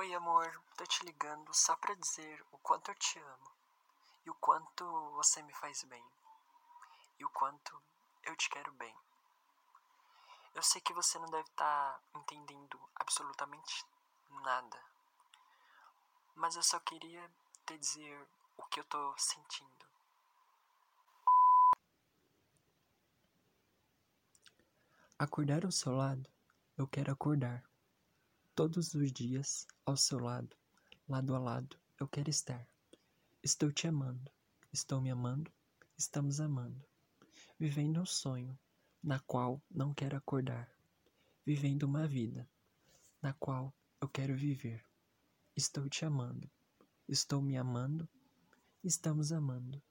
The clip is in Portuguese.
Oi, amor, tô te ligando só pra dizer o quanto eu te amo e o quanto você me faz bem e o quanto eu te quero bem. Eu sei que você não deve estar tá entendendo absolutamente nada, mas eu só queria te dizer o que eu tô sentindo. Acordar ao seu lado, eu quero acordar. Todos os dias, ao seu lado, lado a lado, eu quero estar. Estou te amando, estou me amando, estamos amando. Vivendo um sonho, na qual não quero acordar. Vivendo uma vida, na qual eu quero viver. Estou te amando, estou me amando, estamos amando.